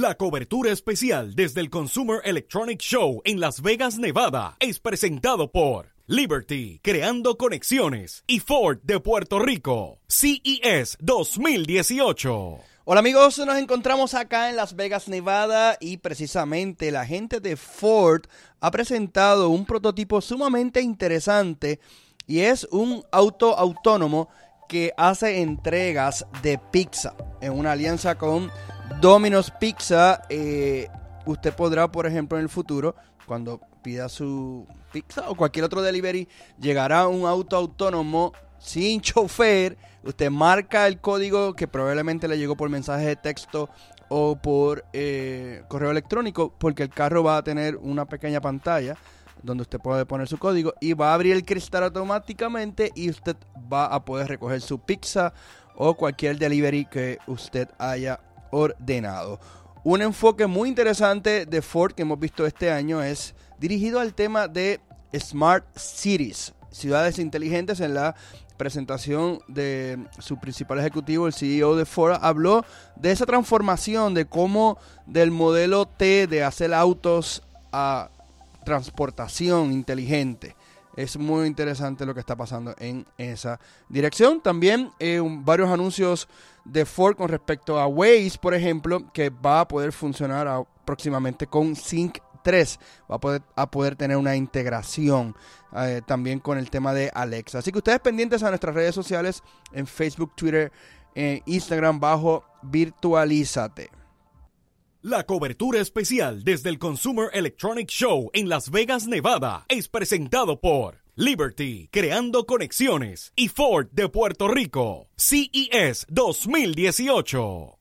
La cobertura especial desde el Consumer Electronic Show en Las Vegas, Nevada, es presentado por Liberty, creando conexiones, y Ford de Puerto Rico, CES 2018. Hola amigos, nos encontramos acá en Las Vegas, Nevada y precisamente la gente de Ford ha presentado un prototipo sumamente interesante y es un auto autónomo que hace entregas de pizza en una alianza con Domino's Pizza. Eh, usted podrá, por ejemplo, en el futuro, cuando pida su pizza o cualquier otro delivery, llegará un auto autónomo sin chofer. Usted marca el código que probablemente le llegó por mensaje de texto o por eh, correo electrónico, porque el carro va a tener una pequeña pantalla donde usted puede poner su código y va a abrir el cristal automáticamente y usted va a poder recoger su pizza o cualquier delivery que usted haya ordenado. Un enfoque muy interesante de Ford que hemos visto este año es dirigido al tema de Smart Cities, ciudades inteligentes en la presentación de su principal ejecutivo, el CEO de Ford, habló de esa transformación, de cómo del modelo T de hacer autos a transportación inteligente. Es muy interesante lo que está pasando en esa dirección. También eh, varios anuncios de Ford con respecto a Waze, por ejemplo, que va a poder funcionar próximamente con Sync 3. Va a poder, a poder tener una integración eh, también con el tema de Alexa. Así que ustedes pendientes a nuestras redes sociales en Facebook, Twitter, eh, Instagram bajo Virtualízate. La cobertura especial desde el Consumer Electronic Show en Las Vegas, Nevada, es presentado por Liberty, creando conexiones, y Ford de Puerto Rico, CES 2018.